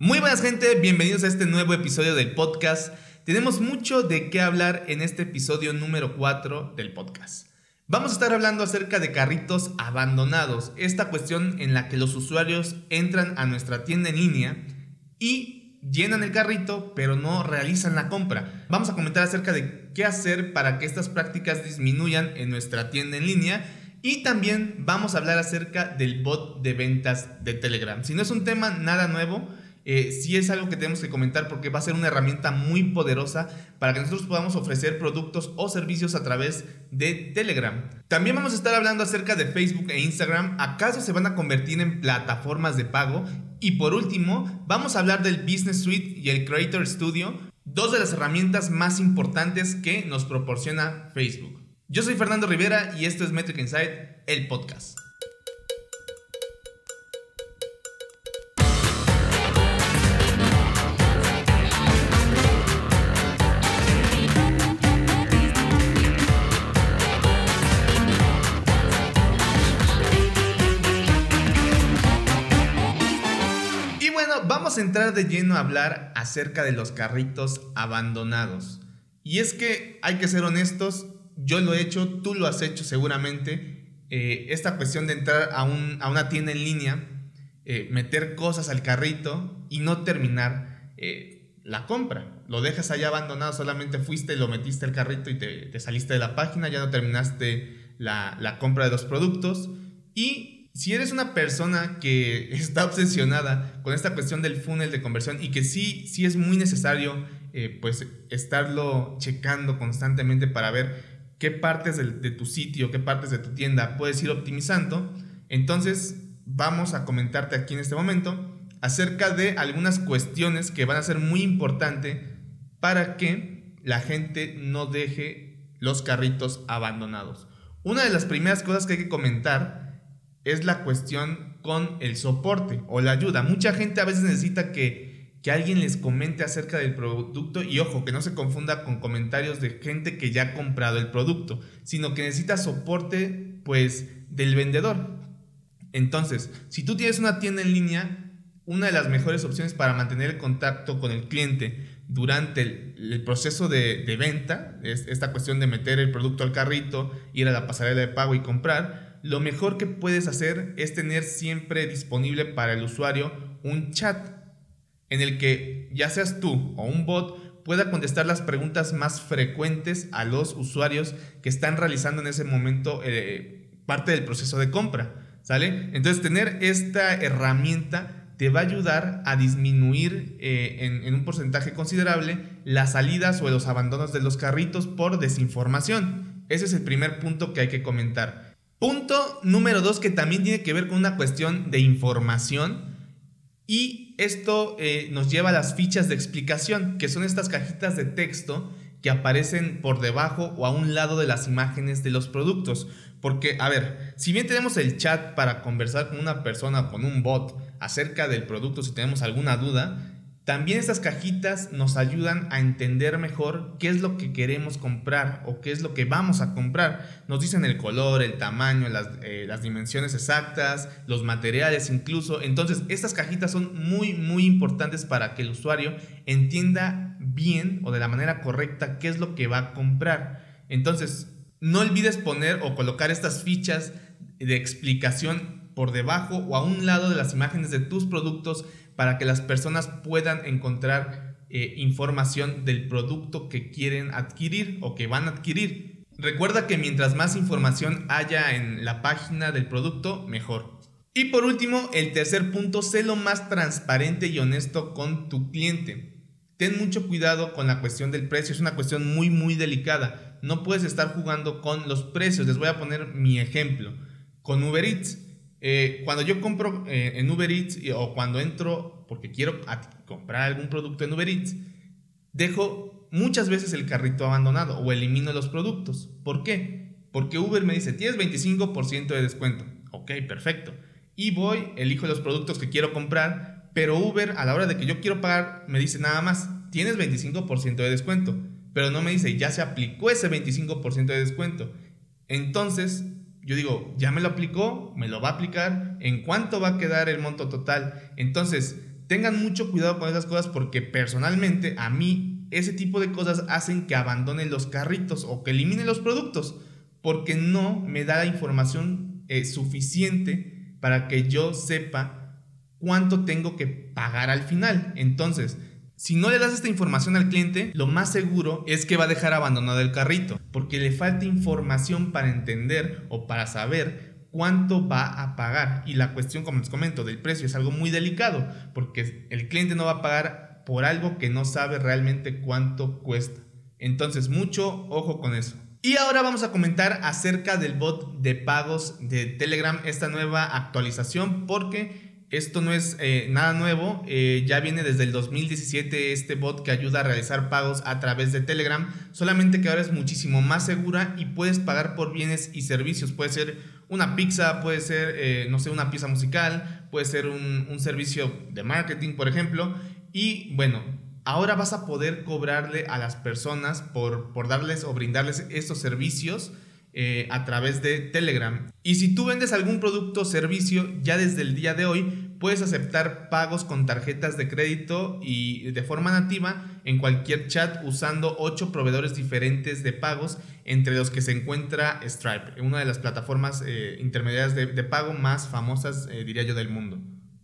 Muy buenas gente, bienvenidos a este nuevo episodio del podcast. Tenemos mucho de qué hablar en este episodio número 4 del podcast. Vamos a estar hablando acerca de carritos abandonados, esta cuestión en la que los usuarios entran a nuestra tienda en línea y llenan el carrito pero no realizan la compra. Vamos a comentar acerca de qué hacer para que estas prácticas disminuyan en nuestra tienda en línea y también vamos a hablar acerca del bot de ventas de Telegram. Si no es un tema nada nuevo, eh, sí es algo que tenemos que comentar porque va a ser una herramienta muy poderosa para que nosotros podamos ofrecer productos o servicios a través de Telegram. También vamos a estar hablando acerca de Facebook e Instagram. ¿Acaso se van a convertir en plataformas de pago? Y por último, vamos a hablar del Business Suite y el Creator Studio, dos de las herramientas más importantes que nos proporciona Facebook. Yo soy Fernando Rivera y esto es Metric Insight, el podcast. Vamos a entrar de lleno a hablar acerca de los carritos abandonados. Y es que hay que ser honestos, yo lo he hecho, tú lo has hecho seguramente. Eh, esta cuestión de entrar a, una tienda en línea, eh, meter cosas al carrito y no terminar eh, la compra. Lo dejas allá abandonado, solamente fuiste, lo metiste al carrito y te, saliste de la página, ya no terminaste la, la compra de los productos. Y si eres una persona que está obsesionada con esta cuestión del funnel de conversión y que sí, sí es muy necesario eh, pues estarlo checando constantemente para ver qué partes de, de, tu sitio, qué partes de tu tienda puedes ir optimizando, entonces vamos a comentarte aquí en este momento acerca de algunas cuestiones que van a ser muy importantes para que la gente no deje los carritos abandonados. Una de las primeras cosas que hay que comentar es la cuestión con el soporte o la ayuda. Mucha gente a veces necesita que, que alguien les comente acerca del producto y ojo, que no se confunda con comentarios de gente que ya ha comprado el producto, sino que necesita soporte pues del vendedor. Entonces, si tú tienes una tienda en línea, una de las mejores opciones para mantener el contacto con el cliente durante el, proceso de, de, venta, es esta cuestión de meter el producto al carrito, ir a la pasarela de pago y comprar, lo mejor que puedes hacer es tener siempre disponible para el usuario un chat en el que ya seas tú o un bot pueda contestar las preguntas más frecuentes a los usuarios que están realizando en ese momento eh, parte del proceso de compra. ¿Sale? Entonces tener esta herramienta te va a ayudar a disminuir eh, en, en un porcentaje considerable las salidas o los abandonos de los carritos por desinformación. Ese es el primer punto que hay que comentar. Punto número dos que también tiene que ver con una cuestión de información y esto eh, nos lleva a las fichas de explicación, que son estas cajitas de texto que aparecen por debajo o a un lado de las imágenes de los productos. Porque, a ver, si bien tenemos el chat para conversar con una persona con un bot acerca del producto si tenemos alguna duda, también estas cajitas nos ayudan a entender mejor qué es lo que queremos comprar o qué es lo que vamos a comprar. Nos dicen el color, el tamaño, las, eh, las, dimensiones exactas, los materiales incluso. Entonces, estas cajitas son muy, muy importantes para que el usuario entienda bien o de la manera correcta qué es lo que va a comprar. Entonces, no olvides poner o colocar estas fichas de explicación por debajo o a un lado de las imágenes de tus productos para que las personas puedan encontrar eh, información del producto que quieren adquirir o que van a adquirir. Recuerda que mientras más información haya en la página del producto, mejor. Y por último, el tercer punto, sé lo más transparente y honesto con tu cliente. Ten mucho cuidado con la cuestión del precio, es una cuestión muy muy delicada. No puedes estar jugando con los precios. Les voy a poner mi ejemplo. Con Uber Eats, eh, cuando yo compro eh, en Uber Eats o cuando entro porque quiero comprar algún producto en Uber Eats, dejo muchas veces el carrito abandonado o elimino los productos. ¿Por qué? Porque Uber me dice, tienes 25% de descuento. Ok, perfecto. Y voy, elijo los productos que quiero comprar, pero Uber a la hora de que yo quiero pagar me dice nada más, tienes 25% de descuento. Pero no me dice, ya se aplicó ese 25% de descuento. Entonces, yo digo, ya me lo aplicó, me lo va a aplicar, ¿en cuánto va a quedar el monto total? Entonces, tengan mucho cuidado con esas cosas porque personalmente a mí ese tipo de cosas hacen que abandone los carritos o que elimine los productos porque no me da la información eh, suficiente para que yo sepa cuánto tengo que pagar al final. Entonces, si no le das esta información al cliente, lo más seguro es que va a dejar abandonado el carrito, porque le falta información para entender o para saber cuánto va a pagar. Y la cuestión, como les comento, del precio es algo muy delicado, porque el cliente no va a pagar por algo que no sabe realmente cuánto cuesta. Entonces, mucho ojo con eso. Y ahora vamos a comentar acerca del bot de pagos de Telegram, esta nueva actualización, porque esto no es eh, nada nuevo, eh, ya viene desde el 2017 este bot que ayuda a realizar pagos a través de Telegram, solamente que ahora es muchísimo más segura y puedes pagar por bienes y servicios, puede ser una pizza, puede ser, eh, no sé, una pieza musical, puede ser un, un servicio de marketing, por ejemplo, y bueno, ahora vas a poder cobrarle a las personas por, por darles o brindarles estos servicios eh, a través de Telegram. Y si tú vendes algún producto o servicio, ya desde el día de hoy puedes aceptar pagos con tarjetas de crédito y de forma nativa en cualquier chat usando ocho proveedores diferentes de pagos, entre los que se encuentra Stripe, una de las plataformas eh, intermediarias de, pago más famosas, eh, diría yo, del mundo.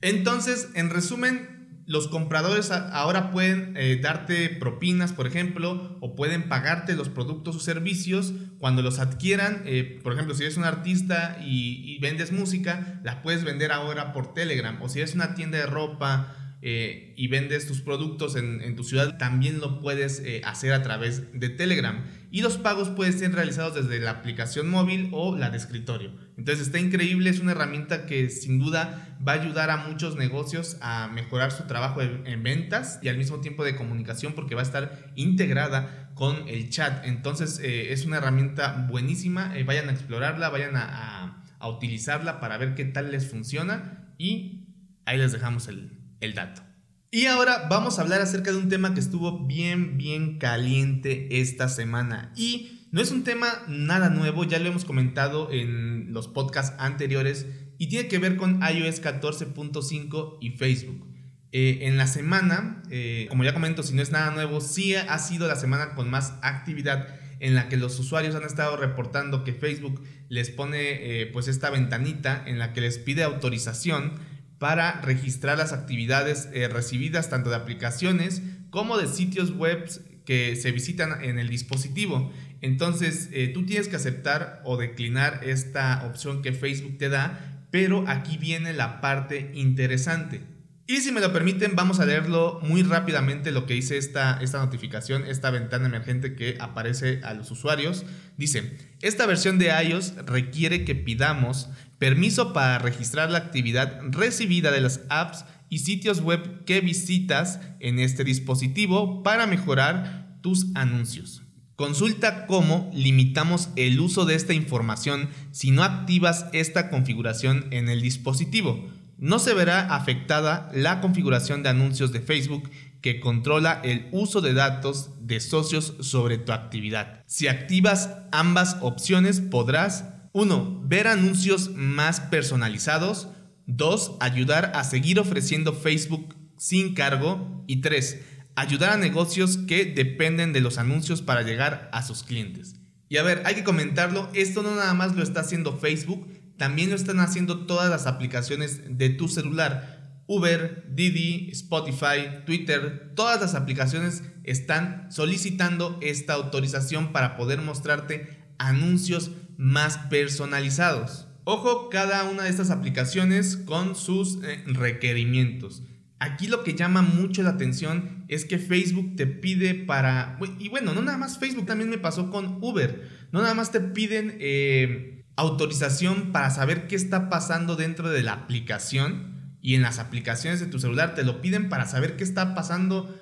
Entonces, en resumen, los compradores ahora pueden eh, darte propinas, por ejemplo, o pueden pagarte los productos o servicios cuando los adquieran. Eh, por ejemplo, si eres un artista y, vendes música, la puedes vender ahora por Telegram. O si eres una tienda de ropa eh, y vendes tus productos en, tu ciudad, también lo puedes hacer a través de Telegram. Y los pagos pueden ser realizados desde la aplicación móvil o la de escritorio. Entonces está increíble, es una herramienta que sin duda va a ayudar a muchos negocios a mejorar su trabajo en ventas y al mismo tiempo de comunicación porque va a estar integrada con el chat. Entonces eh, es una herramienta buenísima, eh, vayan a explorarla, vayan a, utilizarla para ver qué tal les funciona y ahí les dejamos el, el dato. Y ahora vamos a hablar acerca de un tema que estuvo bien, bien caliente esta semana y no es un tema nada nuevo, ya lo hemos comentado en los podcasts anteriores y tiene que ver con iOS 14.5 y Facebook. Eh, en la semana, eh, como ya comento, si no es nada nuevo, sí ha sido la semana con más actividad en la que los usuarios han estado reportando que Facebook les pone eh, pues esta ventanita en la que les pide autorización para registrar las actividades recibidas tanto de aplicaciones como de sitios web que se visitan en el dispositivo. Entonces, eh, tú tienes que aceptar o declinar esta opción que Facebook te da, pero aquí viene la parte interesante. Y si me lo permiten, vamos a leerlo muy rápidamente lo que dice esta, esta notificación, esta ventana emergente que aparece a los usuarios. Dice, esta versión de iOS requiere que pidamos permiso para registrar la actividad recibida de las apps y sitios web que visitas en este dispositivo para mejorar tus anuncios. Consulta cómo limitamos el uso de esta información si no activas esta configuración en el dispositivo. No se verá afectada la configuración de anuncios de Facebook que controla el uso de datos de socios sobre tu actividad. Si activas ambas opciones podrás 1. Ver anuncios más personalizados. 2. Ayudar a seguir ofreciendo Facebook sin cargo. Y 3 ayudar a negocios que dependen de los anuncios para llegar a sus clientes. Y a ver, hay que comentarlo, esto no nada más lo está haciendo Facebook, también lo están haciendo todas las aplicaciones de tu celular. Uber, Didi, Spotify, Twitter, todas las aplicaciones están solicitando esta autorización para poder mostrarte anuncios más personalizados. Ojo, cada una de estas aplicaciones con sus eh, requerimientos. Aquí lo que llama mucho la atención es que Facebook te pide para... Y bueno, no nada más Facebook, también me pasó con Uber. No nada más te piden eh, autorización para saber qué está pasando dentro de la aplicación y en las aplicaciones de tu celular. Te lo piden para saber qué está pasando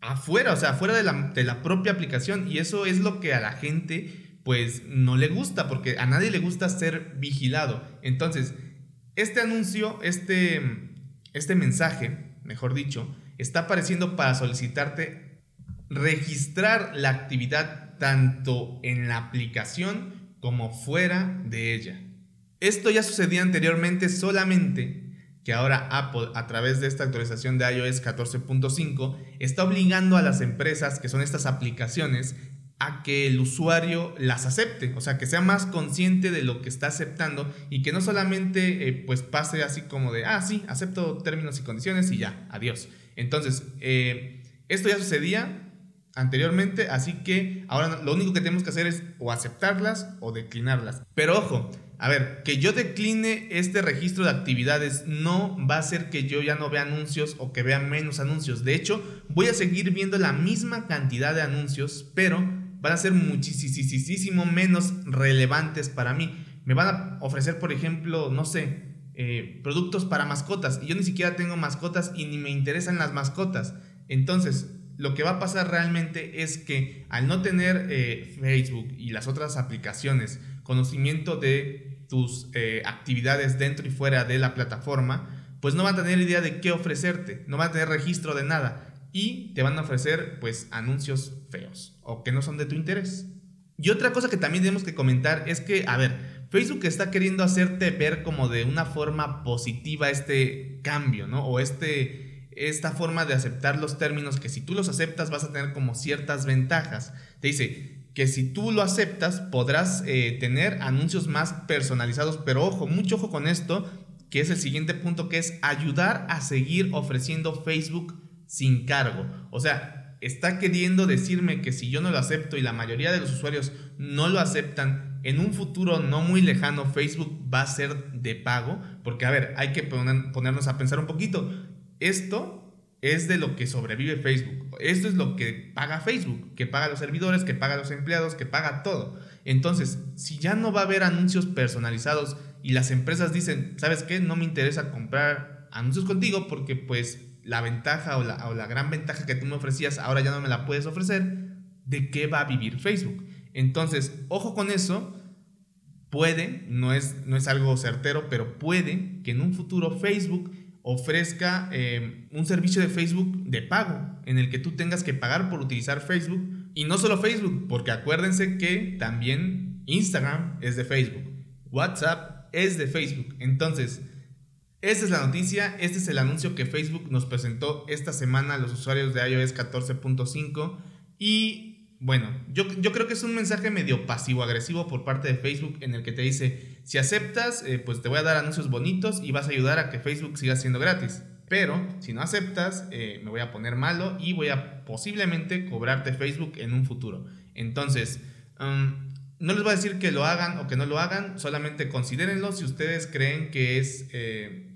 afuera, o sea, afuera de la, propia aplicación. Y eso es lo que a la gente pues no le gusta, porque a nadie le gusta ser vigilado. Entonces, este anuncio, este, este mensaje mejor dicho, está apareciendo para solicitarte registrar la actividad tanto en la aplicación como fuera de ella. Esto ya sucedía anteriormente solamente que ahora Apple, a través de esta actualización de iOS 14.5, está obligando a las empresas, que son estas aplicaciones, a que el usuario las acepte, o sea, que sea más consciente de lo que está aceptando y que no solamente eh, pues pase así como de, ah, sí, acepto términos y condiciones y ya, adiós. Entonces, eh, esto ya sucedía anteriormente, así que ahora lo único que tenemos que hacer es o aceptarlas o declinarlas. Pero ojo, a ver, que yo decline este registro de actividades no va a hacer que yo ya no vea anuncios o que vea menos anuncios. De hecho, voy a seguir viendo la misma cantidad de anuncios, pero van a ser muchísimo menos relevantes para mí. Me van a ofrecer, por ejemplo, no sé, eh, productos para mascotas. Y yo ni siquiera tengo mascotas y ni me interesan las mascotas. Entonces, lo que va a pasar realmente es que al no tener eh, Facebook y las otras aplicaciones conocimiento de tus eh, actividades dentro y fuera de la plataforma, pues no van a tener idea de qué ofrecerte, no van a tener registro de nada y te van a ofrecer pues anuncios feos o que no son de tu interés. Y otra cosa que también tenemos que comentar es que, a ver, Facebook está queriendo hacerte ver como de una forma positiva este cambio, ¿no? O este, esta forma de aceptar los términos que si tú los aceptas vas a tener como ciertas ventajas. Te dice que si tú lo aceptas podrás eh, tener anuncios más personalizados, pero ojo, mucho ojo con esto, que es el siguiente punto, que es ayudar a seguir ofreciendo Facebook sin cargo. O sea, está queriendo decirme que si yo no lo acepto y la mayoría de los usuarios no lo aceptan, en un futuro no muy lejano Facebook va a ser de pago. Porque, a ver, hay que ponernos a pensar un poquito. Esto es de lo que sobrevive Facebook. Esto es lo que paga Facebook, que paga los servidores, que paga los empleados, que paga todo. Entonces, si ya no va a haber anuncios personalizados y las empresas dicen, ¿sabes qué? No me interesa comprar anuncios contigo porque pues la ventaja o la, gran ventaja que tú me ofrecías ahora ya no me la puedes ofrecer, ¿de qué va a vivir Facebook? Entonces, ojo con eso, puede, no es, no es algo certero, pero puede que en un futuro Facebook ofrezca eh, un servicio de Facebook de pago, en el que tú tengas que pagar por utilizar Facebook. Y no solo Facebook, porque acuérdense que también Instagram es de Facebook, WhatsApp es de Facebook. Entonces, esta es la noticia, este es el anuncio que Facebook nos presentó esta semana a los usuarios de iOS 14.5 y bueno, yo, yo, creo que es un mensaje medio pasivo-agresivo por parte de Facebook en el que te dice, si aceptas, eh, pues te voy a dar anuncios bonitos y vas a ayudar a que Facebook siga siendo gratis. Pero si no aceptas, eh, me voy a poner malo y voy a posiblemente cobrarte Facebook en un futuro. Entonces, um, no les voy a decir que lo hagan o que no lo hagan, solamente considérenlo si ustedes creen que es... Eh,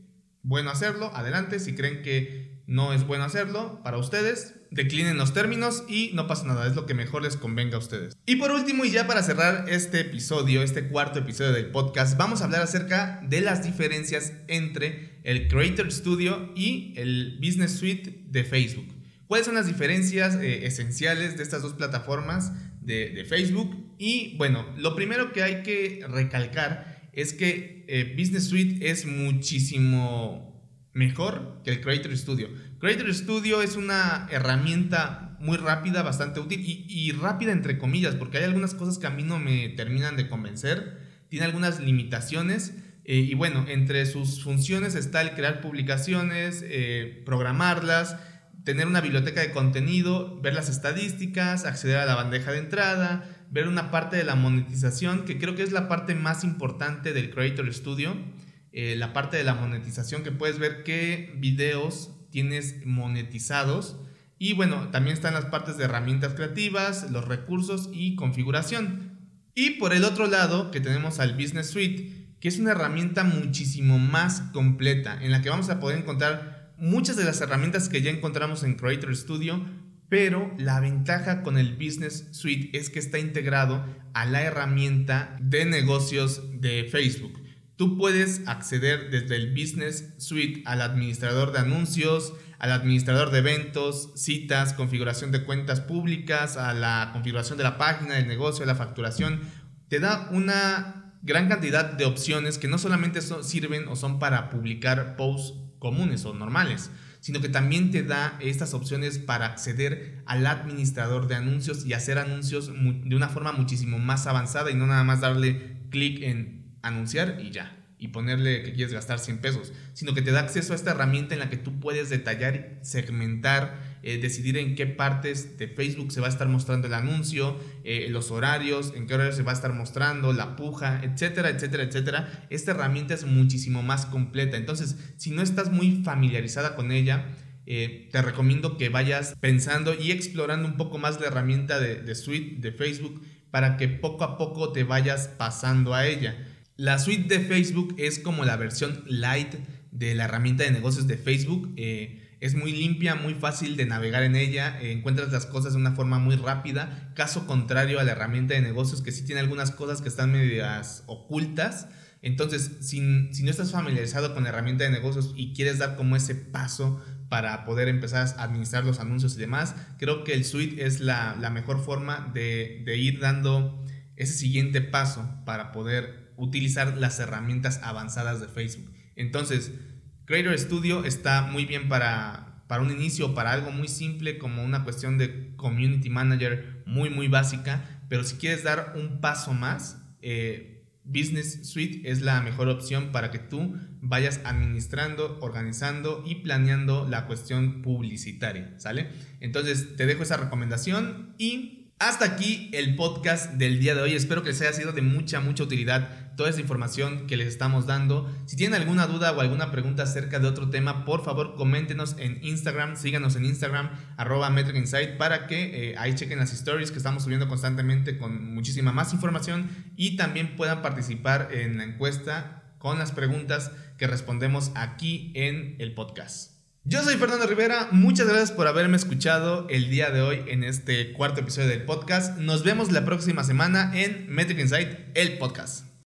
bueno hacerlo, adelante. Si creen que no es bueno hacerlo para ustedes, declinen los términos y no pasa nada, es lo que mejor les convenga a ustedes. Y por último, y ya para cerrar este episodio, este cuarto episodio del podcast, vamos a hablar acerca de las diferencias entre el Creator Studio y el Business Suite de Facebook. ¿Cuáles son las diferencias eh, esenciales de estas dos plataformas de, Facebook? Y bueno, lo primero que hay que recalcar es que eh, Business Suite es muchísimo mejor que el Creator Studio. Creator Studio es una herramienta muy rápida, bastante útil y, rápida entre comillas, porque hay algunas cosas que a mí no me terminan de convencer, tiene algunas limitaciones. Eh, y bueno, entre sus funciones está el crear publicaciones, eh, programarlas, tener una biblioteca de contenido, ver las estadísticas, acceder a la bandeja de entrada, ver una parte de la monetización, que creo que es la parte más importante del Creator Studio, eh, la parte de la monetización, que puedes ver qué videos tienes monetizados. Y bueno, también están las partes de herramientas creativas, los recursos y configuración. Y por el otro lado, que tenemos al Business Suite, que es una herramienta muchísimo más completa, en la que vamos a poder encontrar muchas de las herramientas que ya encontramos en Creator Studio, pero la ventaja con el Business Suite es que está integrado a la herramienta de negocios de Facebook. Tú puedes acceder desde el Business Suite al administrador de anuncios, al administrador de eventos, citas, configuración de cuentas públicas, a la configuración de la página del negocio, la facturación. Te da una gran cantidad de opciones que no solamente sirven o son para publicar posts comunes o normales, sino que también te da estas opciones para acceder al administrador de anuncios y hacer anuncios de una forma muchísimo más avanzada y no nada más darle clic en anunciar y ya. y ponerle que quieres gastar 100 pesos, sino que te da acceso a esta herramienta en la que tú puedes detallar, segmentar, eh, decidir en qué partes de Facebook se va a estar mostrando el anuncio, eh, los horarios, en qué horario se va a estar mostrando, la puja, etcétera, etcétera, etcétera. Esta herramienta es muchísimo más completa. Entonces, si no estás muy familiarizada con ella, eh, te recomiendo que vayas pensando y explorando un poco más la herramienta de, de suite de Facebook para que poco a poco te vayas pasando a ella. La suite de Facebook es como la versión light de la herramienta de negocios de Facebook. Eh, es muy limpia, muy fácil de navegar en ella, eh, encuentras las cosas de una forma muy rápida, caso contrario a la herramienta de negocios que sí tiene algunas cosas que están medias ocultas. Entonces, si, si no estás familiarizado con la herramienta de negocios y quieres dar como ese paso para poder empezar a administrar los anuncios y demás, creo que el suite es la, la mejor forma de, de ir dando ese siguiente paso para poder utilizar las herramientas avanzadas de Facebook. Entonces, Creator Studio está muy bien para, para un inicio, para algo muy simple como una cuestión de Community Manager muy, muy básica, pero si quieres dar un paso más, eh, Business Suite es la mejor opción para que tú vayas administrando, organizando y planeando la cuestión publicitaria, ¿sale? Entonces te dejo esa recomendación y hasta aquí el podcast del día de hoy. Espero que les haya sido de mucha, mucha utilidad toda esta información que les estamos dando. Si tienen alguna duda o alguna pregunta acerca de otro tema, por favor coméntenos en Instagram, síganos en Instagram, arroba Metric Insight, para que eh, ahí chequen las stories que estamos subiendo constantemente con muchísima más información y también puedan participar en la encuesta con las preguntas que respondemos aquí en el podcast. Yo soy Fernando Rivera, muchas gracias por haberme escuchado el día de hoy en este cuarto episodio del podcast. Nos vemos la próxima semana en Metric Insight, el podcast.